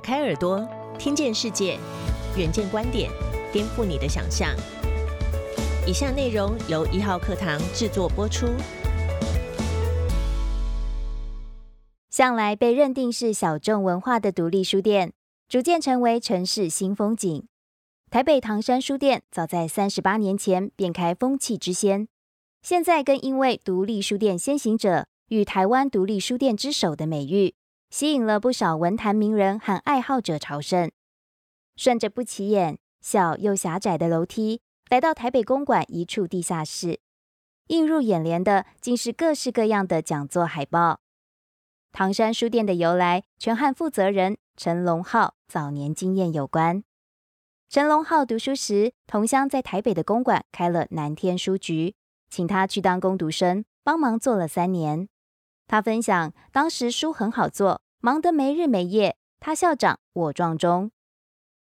开耳朵，听见世界，远见观点，颠覆你的想象。以下内容由一号课堂制作播出。向来被认定是小众文化的独立书店，逐渐成为城市新风景。台北唐山书店早在三十八年前便开风气之先，现在更因为独立书店先行者与台湾独立书店之首的美誉。吸引了不少文坛名人和爱好者朝圣。顺着不起眼、小又狭窄的楼梯，来到台北公馆一处地下室，映入眼帘的竟是各式各样的讲座海报。唐山书店的由来，全和负责人陈龙浩早年经验有关。陈龙浩读书时，同乡在台北的公馆开了南天书局，请他去当工读生，帮忙做了三年。他分享，当时书很好做，忙得没日没夜。他校长，我撞钟。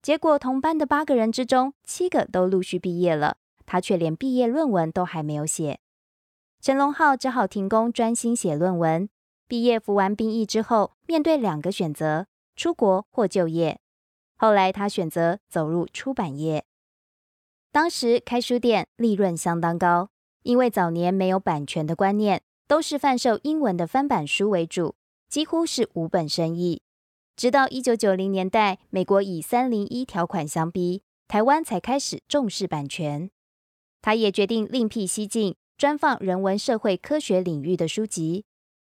结果同班的八个人之中，七个都陆续毕业了，他却连毕业论文都还没有写。陈龙浩只好停工，专心写论文。毕业服完兵役之后，面对两个选择：出国或就业。后来他选择走入出版业。当时开书店利润相当高，因为早年没有版权的观念。都是贩售英文的翻版书为主，几乎是无本生意。直到一九九零年代，美国以三零一条款相逼，台湾才开始重视版权。他也决定另辟蹊径，专放人文社会科学领域的书籍。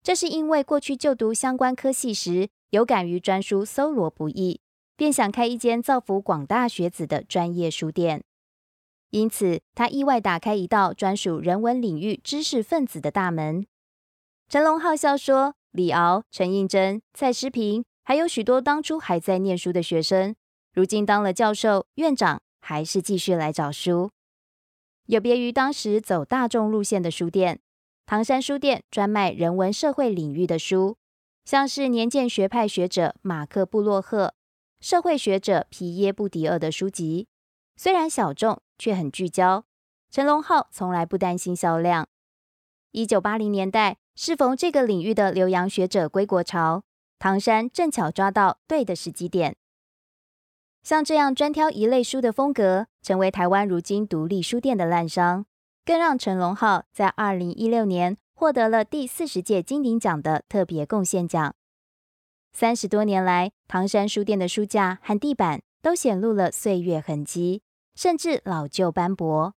这是因为过去就读相关科系时，有感于专书搜罗不易，便想开一间造福广大学子的专业书店。因此，他意外打开一道专属人文领域知识分子的大门。陈龙浩笑说：“李敖、陈应真、蔡诗平，还有许多当初还在念书的学生，如今当了教授、院长，还是继续来找书。有别于当时走大众路线的书店，唐山书店专卖人文社会领域的书，像是年鉴学派学者马克布洛赫、社会学者皮耶布迪厄的书籍，虽然小众。”却很聚焦。陈龙浩从来不担心销量。一九八零年代，适逢这个领域的留洋学者归国潮，唐山正巧抓到对的时机点。像这样专挑一类书的风格，成为台湾如今独立书店的滥觞，更让陈龙浩在二零一六年获得了第四十届金鼎奖的特别贡献奖。三十多年来，唐山书店的书架和地板都显露了岁月痕迹。甚至老旧斑驳，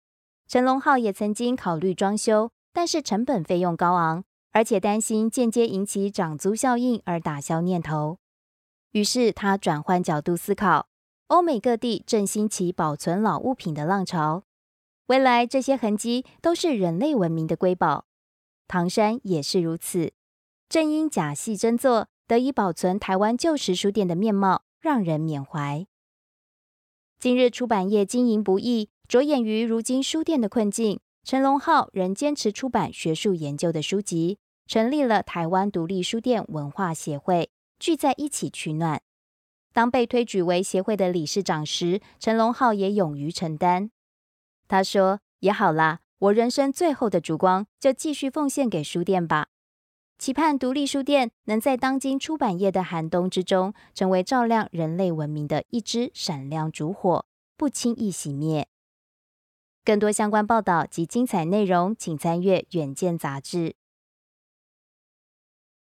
陈龙浩也曾经考虑装修，但是成本费用高昂，而且担心间接引起涨租效应而打消念头。于是他转换角度思考，欧美各地正兴起保存老物品的浪潮，未来这些痕迹都是人类文明的瑰宝。唐山也是如此，正因假戏真做，得以保存台湾旧时书店的面貌，让人缅怀。今日出版业经营不易，着眼于如今书店的困境，陈龙浩仍坚持出版学术研究的书籍，成立了台湾独立书店文化协会，聚在一起取暖。当被推举为协会的理事长时，陈龙浩也勇于承担。他说：“也好啦，我人生最后的烛光就继续奉献给书店吧。”期盼独立书店能在当今出版业的寒冬之中，成为照亮人类文明的一支闪亮烛火，不轻易熄灭。更多相关报道及精彩内容，请参阅《远见》杂志。